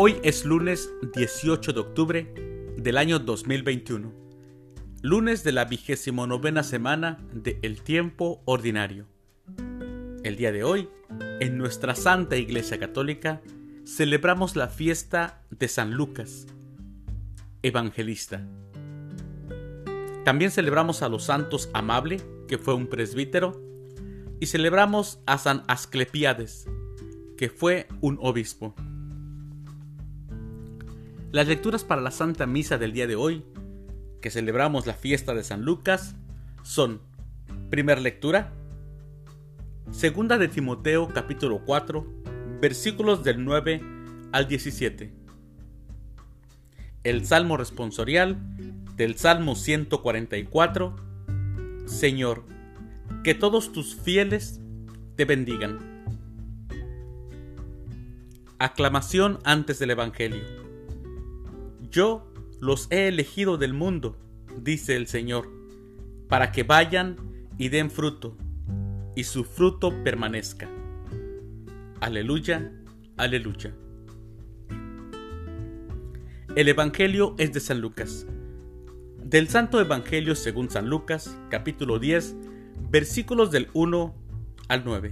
Hoy es lunes 18 de octubre del año 2021, lunes de la vigésimo novena semana de El Tiempo Ordinario. El día de hoy, en nuestra Santa Iglesia Católica, celebramos la fiesta de San Lucas, evangelista. También celebramos a los santos Amable, que fue un presbítero, y celebramos a San Asclepiades, que fue un obispo. Las lecturas para la Santa Misa del día de hoy, que celebramos la fiesta de San Lucas, son, primera lectura, segunda de Timoteo capítulo 4, versículos del 9 al 17. El Salmo responsorial del Salmo 144, Señor, que todos tus fieles te bendigan. Aclamación antes del Evangelio. Yo los he elegido del mundo, dice el Señor, para que vayan y den fruto, y su fruto permanezca. Aleluya, aleluya. El Evangelio es de San Lucas. Del Santo Evangelio según San Lucas, capítulo 10, versículos del 1 al 9.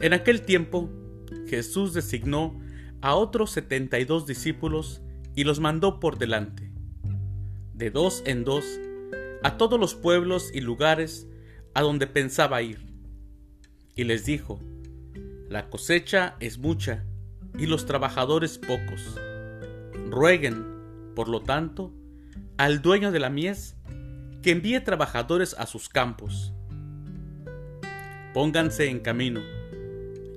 En aquel tiempo, Jesús designó a otros setenta y dos discípulos y los mandó por delante, de dos en dos, a todos los pueblos y lugares a donde pensaba ir. Y les dijo, La cosecha es mucha y los trabajadores pocos. Rueguen, por lo tanto, al dueño de la mies que envíe trabajadores a sus campos. Pónganse en camino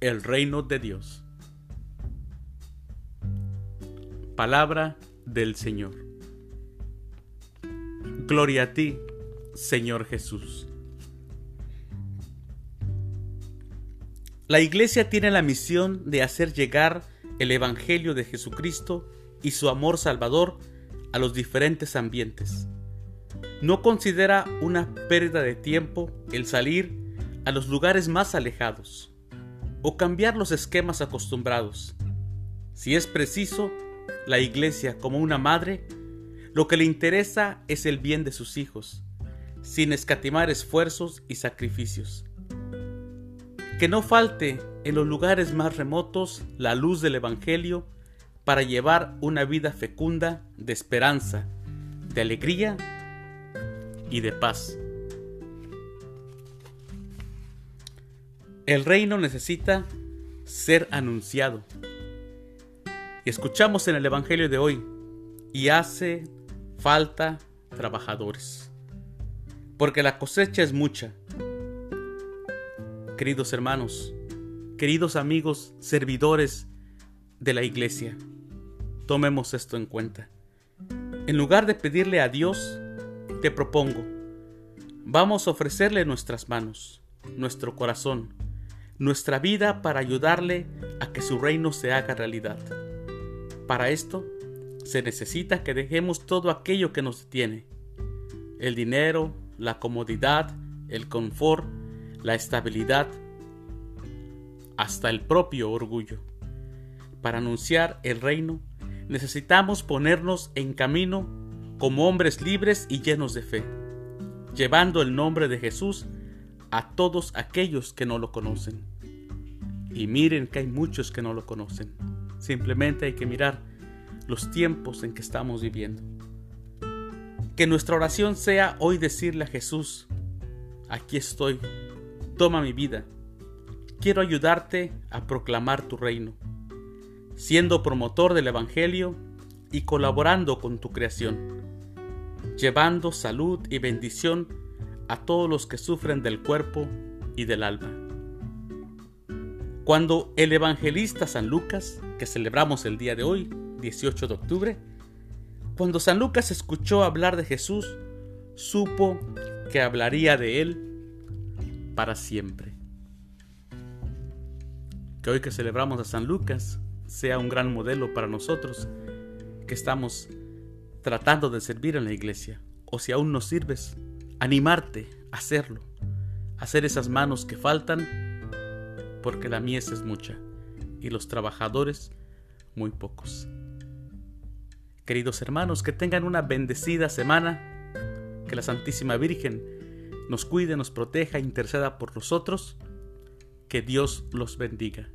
el reino de Dios. Palabra del Señor. Gloria a ti, Señor Jesús. La Iglesia tiene la misión de hacer llegar el Evangelio de Jesucristo y su amor salvador a los diferentes ambientes. No considera una pérdida de tiempo el salir a los lugares más alejados o cambiar los esquemas acostumbrados. Si es preciso, la Iglesia como una madre, lo que le interesa es el bien de sus hijos, sin escatimar esfuerzos y sacrificios. Que no falte en los lugares más remotos la luz del Evangelio para llevar una vida fecunda de esperanza, de alegría y de paz. El reino necesita ser anunciado. Y escuchamos en el Evangelio de hoy, y hace falta trabajadores, porque la cosecha es mucha. Queridos hermanos, queridos amigos, servidores de la iglesia, tomemos esto en cuenta. En lugar de pedirle a Dios, te propongo, vamos a ofrecerle nuestras manos, nuestro corazón, nuestra vida para ayudarle a que su reino se haga realidad. Para esto, se necesita que dejemos todo aquello que nos detiene. El dinero, la comodidad, el confort, la estabilidad, hasta el propio orgullo. Para anunciar el reino, necesitamos ponernos en camino como hombres libres y llenos de fe, llevando el nombre de Jesús a todos aquellos que no lo conocen. Y miren que hay muchos que no lo conocen. Simplemente hay que mirar los tiempos en que estamos viviendo. Que nuestra oración sea hoy decirle a Jesús, aquí estoy, toma mi vida. Quiero ayudarte a proclamar tu reino, siendo promotor del Evangelio y colaborando con tu creación, llevando salud y bendición a todos los que sufren del cuerpo y del alma. Cuando el evangelista San Lucas, que celebramos el día de hoy, 18 de octubre, cuando San Lucas escuchó hablar de Jesús, supo que hablaría de él para siempre. Que hoy que celebramos a San Lucas sea un gran modelo para nosotros que estamos tratando de servir en la iglesia. O si aún no sirves, animarte a hacerlo, hacer esas manos que faltan, porque la mies es mucha y los trabajadores muy pocos. Queridos hermanos, que tengan una bendecida semana, que la Santísima Virgen nos cuide, nos proteja, interceda por nosotros, que Dios los bendiga.